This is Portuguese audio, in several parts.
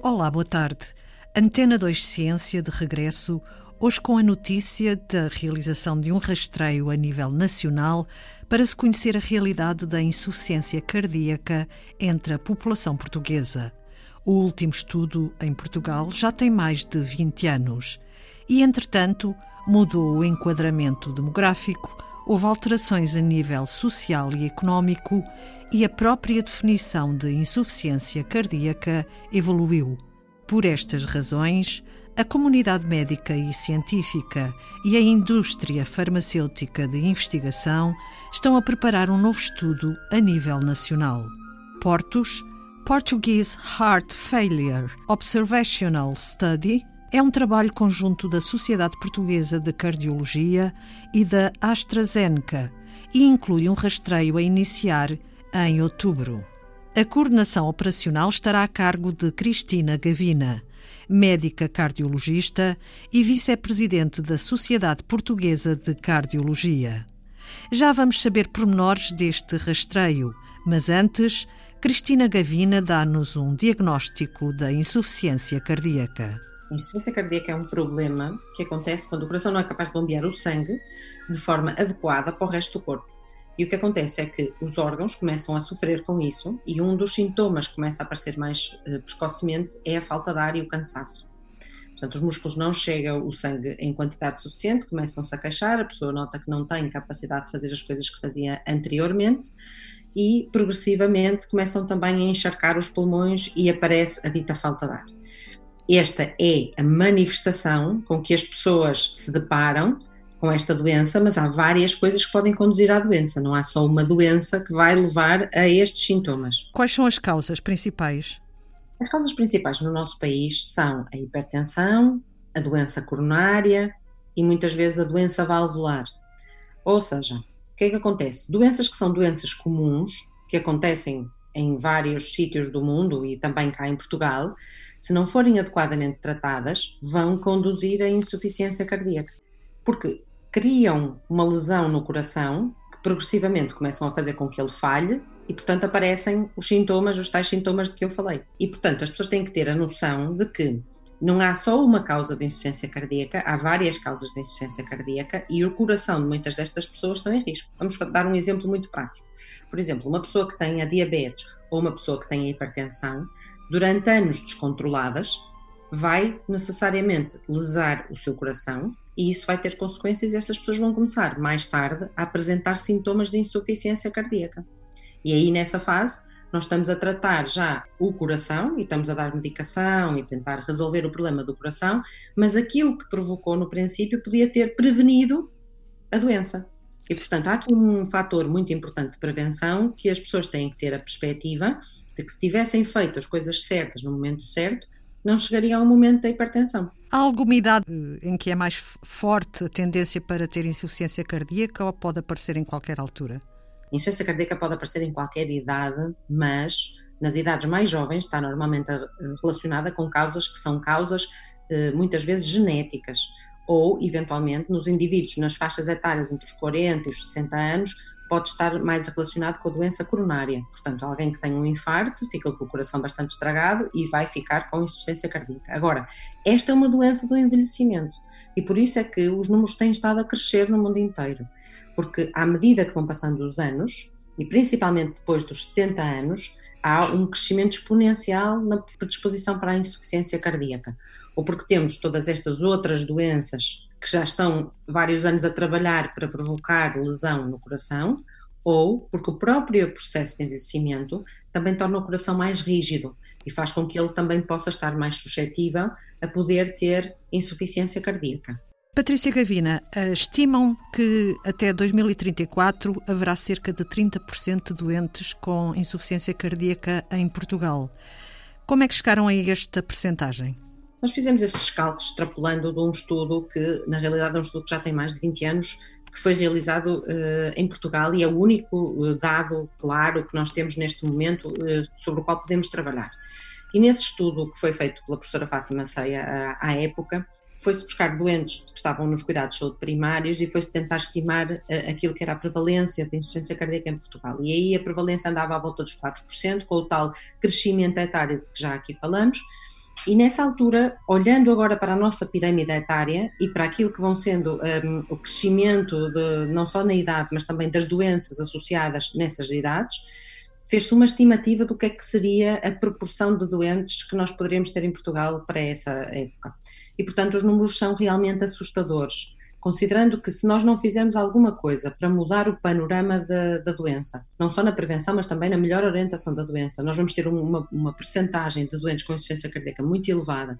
Olá, boa tarde. Antena 2 Ciência de regresso, hoje com a notícia da realização de um rastreio a nível nacional para se conhecer a realidade da insuficiência cardíaca entre a população portuguesa. O último estudo em Portugal já tem mais de 20 anos e, entretanto, mudou o enquadramento demográfico, houve alterações a nível social e económico e a própria definição de insuficiência cardíaca evoluiu. Por estas razões, a comunidade médica e científica e a indústria farmacêutica de investigação estão a preparar um novo estudo a nível nacional. Portos, Portuguese Heart Failure Observational Study, é um trabalho conjunto da Sociedade Portuguesa de Cardiologia e da AstraZeneca e inclui um rastreio a iniciar em outubro. A coordenação operacional estará a cargo de Cristina Gavina, médica cardiologista e vice-presidente da Sociedade Portuguesa de Cardiologia. Já vamos saber pormenores deste rastreio, mas antes, Cristina Gavina dá-nos um diagnóstico da insuficiência cardíaca. Insuficiência cardíaca é um problema que acontece quando o coração não é capaz de bombear o sangue de forma adequada para o resto do corpo. E o que acontece é que os órgãos começam a sofrer com isso e um dos sintomas que começa a aparecer mais uh, precocemente é a falta de ar e o cansaço. Portanto, os músculos não chegam o sangue em quantidade suficiente, começam-se a queixar, a pessoa nota que não tem capacidade de fazer as coisas que fazia anteriormente e progressivamente começam também a encharcar os pulmões e aparece a dita falta de ar. Esta é a manifestação com que as pessoas se deparam com esta doença, mas há várias coisas que podem conduzir à doença, não há só uma doença que vai levar a estes sintomas. Quais são as causas principais? As causas principais no nosso país são a hipertensão, a doença coronária e muitas vezes a doença valvular. Ou seja, o que é que acontece? Doenças que são doenças comuns, que acontecem em vários sítios do mundo e também cá em Portugal, se não forem adequadamente tratadas, vão conduzir à insuficiência cardíaca. Porque criam uma lesão no coração que progressivamente começam a fazer com que ele falhe e, portanto, aparecem os sintomas, os tais sintomas de que eu falei. E, portanto, as pessoas têm que ter a noção de que não há só uma causa de insuficiência cardíaca, há várias causas de insuficiência cardíaca e o coração de muitas destas pessoas estão em risco. Vamos dar um exemplo muito prático. Por exemplo, uma pessoa que tenha diabetes ou uma pessoa que tenha hipertensão, durante anos descontroladas, vai necessariamente lesar o seu coração e isso vai ter consequências e estas pessoas vão começar mais tarde a apresentar sintomas de insuficiência cardíaca. E aí nessa fase nós estamos a tratar já o coração e estamos a dar medicação e tentar resolver o problema do coração, mas aquilo que provocou no princípio podia ter prevenido a doença. E portanto há aqui um fator muito importante de prevenção que as pessoas têm que ter a perspectiva de que se tivessem feito as coisas certas no momento certo, não chegaria ao momento da hipertensão. Há alguma idade em que é mais forte a tendência para ter insuficiência cardíaca ou pode aparecer em qualquer altura? Insuficiência cardíaca pode aparecer em qualquer idade, mas nas idades mais jovens está normalmente eh, relacionada com causas que são causas eh, muitas vezes genéticas ou, eventualmente, nos indivíduos nas faixas etárias entre os 40 e os 60 anos, pode estar mais relacionado com a doença coronária. Portanto, alguém que tem um infarto fica com o coração bastante estragado e vai ficar com insuficiência cardíaca. Agora, esta é uma doença do envelhecimento e por isso é que os números têm estado a crescer no mundo inteiro. Porque à medida que vão passando os anos, e principalmente depois dos 70 anos, há um crescimento exponencial na predisposição para a insuficiência cardíaca. Ou porque temos todas estas outras doenças que já estão vários anos a trabalhar para provocar lesão no coração, ou porque o próprio processo de envelhecimento também torna o coração mais rígido e faz com que ele também possa estar mais suscetível a poder ter insuficiência cardíaca. Patrícia Gavina, eh, estimam que até 2034 haverá cerca de 30% de doentes com insuficiência cardíaca em Portugal. Como é que chegaram a esta percentagem? Nós fizemos esses cálculos extrapolando de um estudo que, na realidade, é um estudo que já tem mais de 20 anos, que foi realizado uh, em Portugal e é o único uh, dado claro que nós temos neste momento uh, sobre o qual podemos trabalhar. E nesse estudo que foi feito pela professora Fátima Ceia à época, foi-se buscar doentes que estavam nos cuidados de saúde primários e foi-se tentar estimar aquilo que era a prevalência de insuficiência cardíaca em Portugal. E aí a prevalência andava à volta dos 4%, com o tal crescimento etário que já aqui falamos, E nessa altura, olhando agora para a nossa pirâmide etária e para aquilo que vão sendo um, o crescimento de, não só na idade, mas também das doenças associadas nessas idades, fez-se uma estimativa do que é que seria a proporção de doentes que nós poderíamos ter em Portugal para essa época. E, portanto, os números são realmente assustadores considerando que se nós não fizermos alguma coisa para mudar o panorama da, da, doença, não só na prevenção, mas também na melhor orientação da doença, nós vamos ter uma, uma percentagem de doentes com insuficiência cardíaca muito elevada.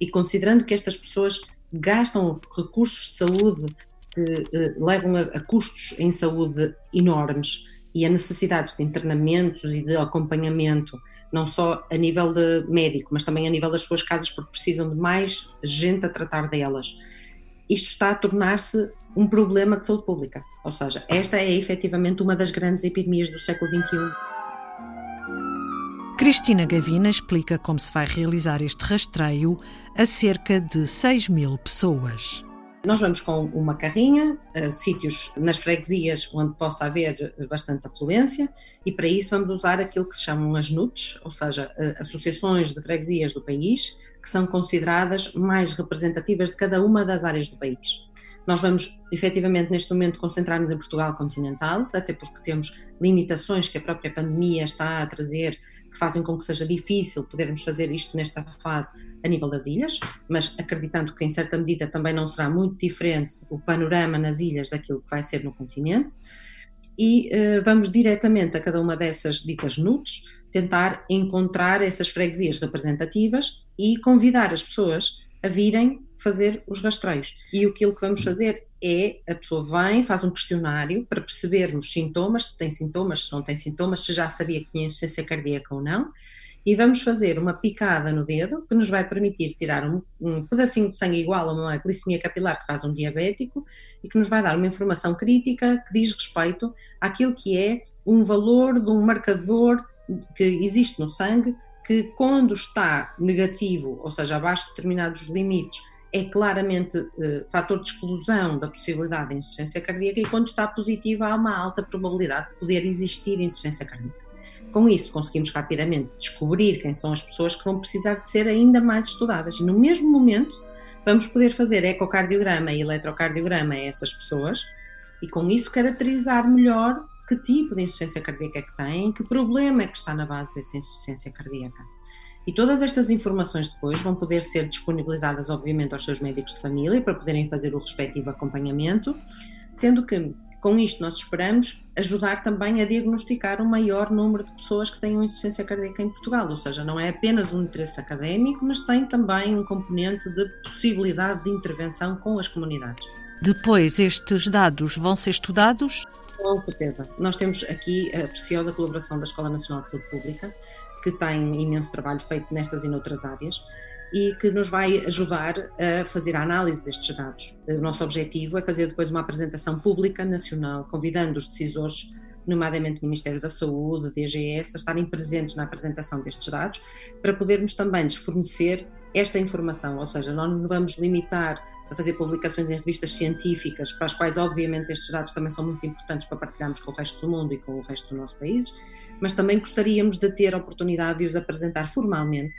E considerando que estas pessoas gastam recursos de saúde que eh, levam a, a custos em saúde enormes e a necessidades de internamentos e de acompanhamento, não só a nível de médico, mas também a nível das suas casas, porque precisam de mais gente a tratar delas isto está a tornar-se um problema de saúde pública. Ou seja, esta é efetivamente uma das grandes epidemias do século XXI. Cristina Gavina explica como se vai realizar este rastreio a cerca de 6 mil pessoas. Nós vamos com uma carrinha, a sítios nas freguesias onde possa haver bastante afluência, e para isso vamos usar aquilo que se chamam as NUTs, ou seja, associações de freguesias do país, que são consideradas mais representativas de cada uma das áreas do país. Nós vamos, efetivamente, neste momento, concentrar-nos em Portugal continental, até porque temos limitações que a própria pandemia está a trazer, que fazem com que seja difícil podermos fazer isto nesta fase a nível das ilhas, mas acreditando que, em certa medida, também não será muito diferente o panorama nas ilhas daquilo que vai ser no continente. E uh, vamos diretamente a cada uma dessas ditas NUTs, tentar encontrar essas freguesias representativas e convidar as pessoas a virem fazer os rastreios. E aquilo que vamos fazer é a pessoa vem, faz um questionário para percebermos sintomas, se tem sintomas, se não tem sintomas, se já sabia que tinha insuficiência cardíaca ou não, e vamos fazer uma picada no dedo que nos vai permitir tirar um, um pedacinho de sangue igual a uma glicemia capilar que faz um diabético e que nos vai dar uma informação crítica que diz respeito àquilo que é um valor de um marcador que existe no sangue, que quando está negativo, ou seja, abaixo de determinados limites, é claramente uh, fator de exclusão da possibilidade de insuficiência cardíaca e quando está positivo há uma alta probabilidade de poder existir insuficiência cardíaca. Com isso, conseguimos rapidamente descobrir quem são as pessoas que vão precisar de ser ainda mais estudadas e no mesmo momento vamos poder fazer ecocardiograma e eletrocardiograma a essas pessoas e com isso caracterizar melhor que tipo de insuficiência cardíaca é que têm, que problema é que está na base dessa insuficiência cardíaca. E todas estas informações depois vão poder ser disponibilizadas, obviamente, aos seus médicos de família para poderem fazer o respectivo acompanhamento, sendo que com isto nós esperamos ajudar também a diagnosticar um maior número de pessoas que tenham insuficiência cardíaca em Portugal, ou seja, não é apenas um interesse académico, mas tem também um componente de possibilidade de intervenção com as comunidades. Depois, estes dados vão ser estudados com certeza. Nós temos aqui a preciosa colaboração da Escola Nacional de Saúde Pública, que tem imenso trabalho feito nestas e noutras áreas e que nos vai ajudar a fazer a análise destes dados. O nosso objetivo é fazer depois uma apresentação pública nacional, convidando os decisores, nomeadamente o Ministério da Saúde, DGS, a estarem presentes na apresentação destes dados, para podermos também lhes fornecer esta informação, ou seja, não nos vamos limitar a fazer publicações em revistas científicas, para as quais, obviamente, estes dados também são muito importantes para partilharmos com o resto do mundo e com o resto do nosso país, mas também gostaríamos de ter a oportunidade de os apresentar formalmente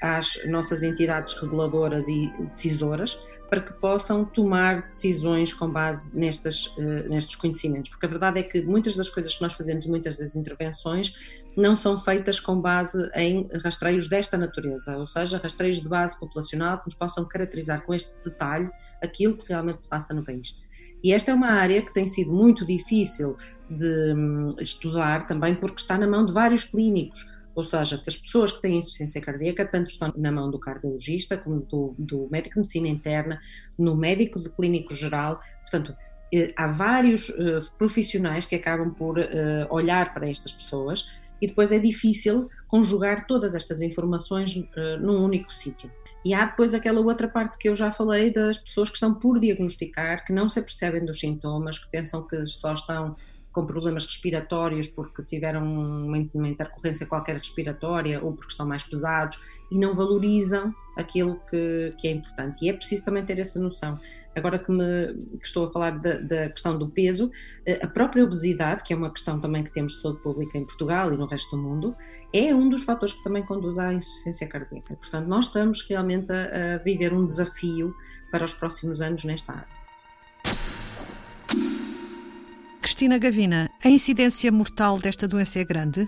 às nossas entidades reguladoras e decisoras, para que possam tomar decisões com base nestas, uh, nestes conhecimentos. Porque a verdade é que muitas das coisas que nós fazemos, muitas das intervenções, não são feitas com base em rastreios desta natureza, ou seja, rastreios de base populacional que nos possam caracterizar com este detalhe aquilo que realmente se passa no país. E esta é uma área que tem sido muito difícil de um, estudar também porque está na mão de vários clínicos, ou seja, as pessoas que têm insuficiência cardíaca tanto estão na mão do cardiologista como do, do médico de medicina interna, no médico de clínico geral, portanto, eh, há vários uh, profissionais que acabam por uh, olhar para estas pessoas e depois é difícil conjugar todas estas informações num único sítio. E há depois aquela outra parte que eu já falei das pessoas que estão por diagnosticar, que não se apercebem dos sintomas, que pensam que só estão com problemas respiratórios porque tiveram uma, intercorrência qualquer respiratória ou porque estão mais pesados e não valorizam aquilo que, que, é importante. E é preciso também ter essa noção. agora que, me, que estou a falar da, da, questão do peso, eh, a própria obesidade, que é uma questão também que temos de saúde pública em Portugal e no resto do mundo, é um dos fatores que também conduz à insuficiência cardíaca. Portanto, nós estamos realmente a, a viver um desafio para os próximos anos nesta área. Cristina Gavina, a incidência mortal desta doença é grande?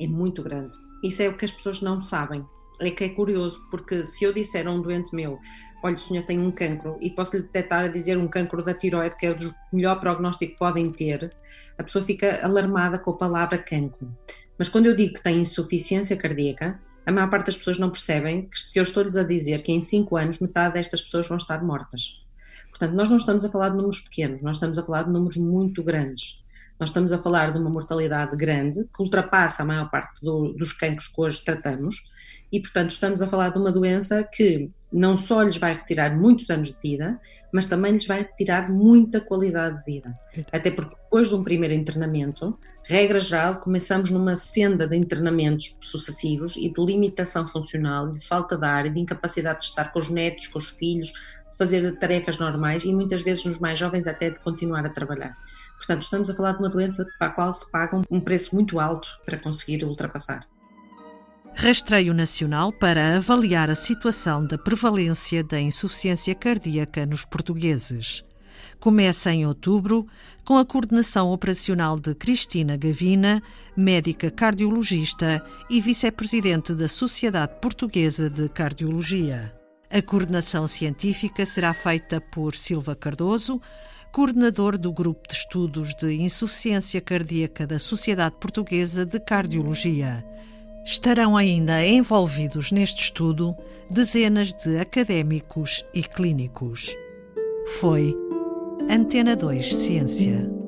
É muito grande. Isso é o que as pessoas não sabem. É que é curioso, porque se eu disser a um doente meu, olha, o senhor tem um cancro, e posso lhe detectar a dizer um cancro da tiroide, que é o melhor prognóstico que podem ter, a pessoa fica alarmada com a palavra cancro. Mas quando eu digo que tem insuficiência cardíaca, a maior parte das pessoas não percebem que eu estou-lhes a dizer que em 5 anos metade destas pessoas vão estar mortas. Portanto, nós não estamos a falar de números pequenos, nós estamos a falar de números muito grandes. Nós estamos a falar de uma mortalidade grande, que ultrapassa a maior parte do, dos cancros que hoje tratamos, e, portanto, estamos a falar de uma doença que não só lhes vai retirar muitos anos de vida, mas também lhes vai retirar muita qualidade de vida. Até porque depois de um primeiro internamento, regra geral, começamos numa senda de internamentos sucessivos e de limitação funcional, de falta de ar e de incapacidade de estar com os netos, com os filhos, fazer tarefas normais e muitas vezes nos mais jovens até de continuar a trabalhar. Portanto, estamos a falar de uma doença para a qual se paga um preço muito alto para conseguir ultrapassar. Rastreio Nacional para avaliar a situação da prevalência da insuficiência cardíaca nos portugueses. Começa em outubro, com a coordenação operacional de Cristina Gavina, médica cardiologista e vice-presidente da Sociedade Portuguesa de Cardiologia. A coordenação científica será feita por Silva Cardoso, coordenador do Grupo de Estudos de Insuficiência Cardíaca da Sociedade Portuguesa de Cardiologia. Estarão ainda envolvidos neste estudo dezenas de académicos e clínicos. Foi Antena 2 Ciência.